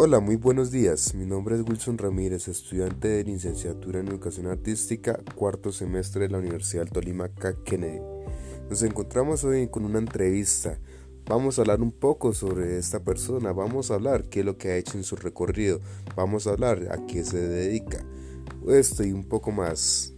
Hola, muy buenos días. Mi nombre es Wilson Ramírez, estudiante de licenciatura en Educación Artística, cuarto semestre de la Universidad del Tolima C. Kennedy. Nos encontramos hoy con una entrevista. Vamos a hablar un poco sobre esta persona, vamos a hablar qué es lo que ha hecho en su recorrido, vamos a hablar a qué se dedica, esto y un poco más.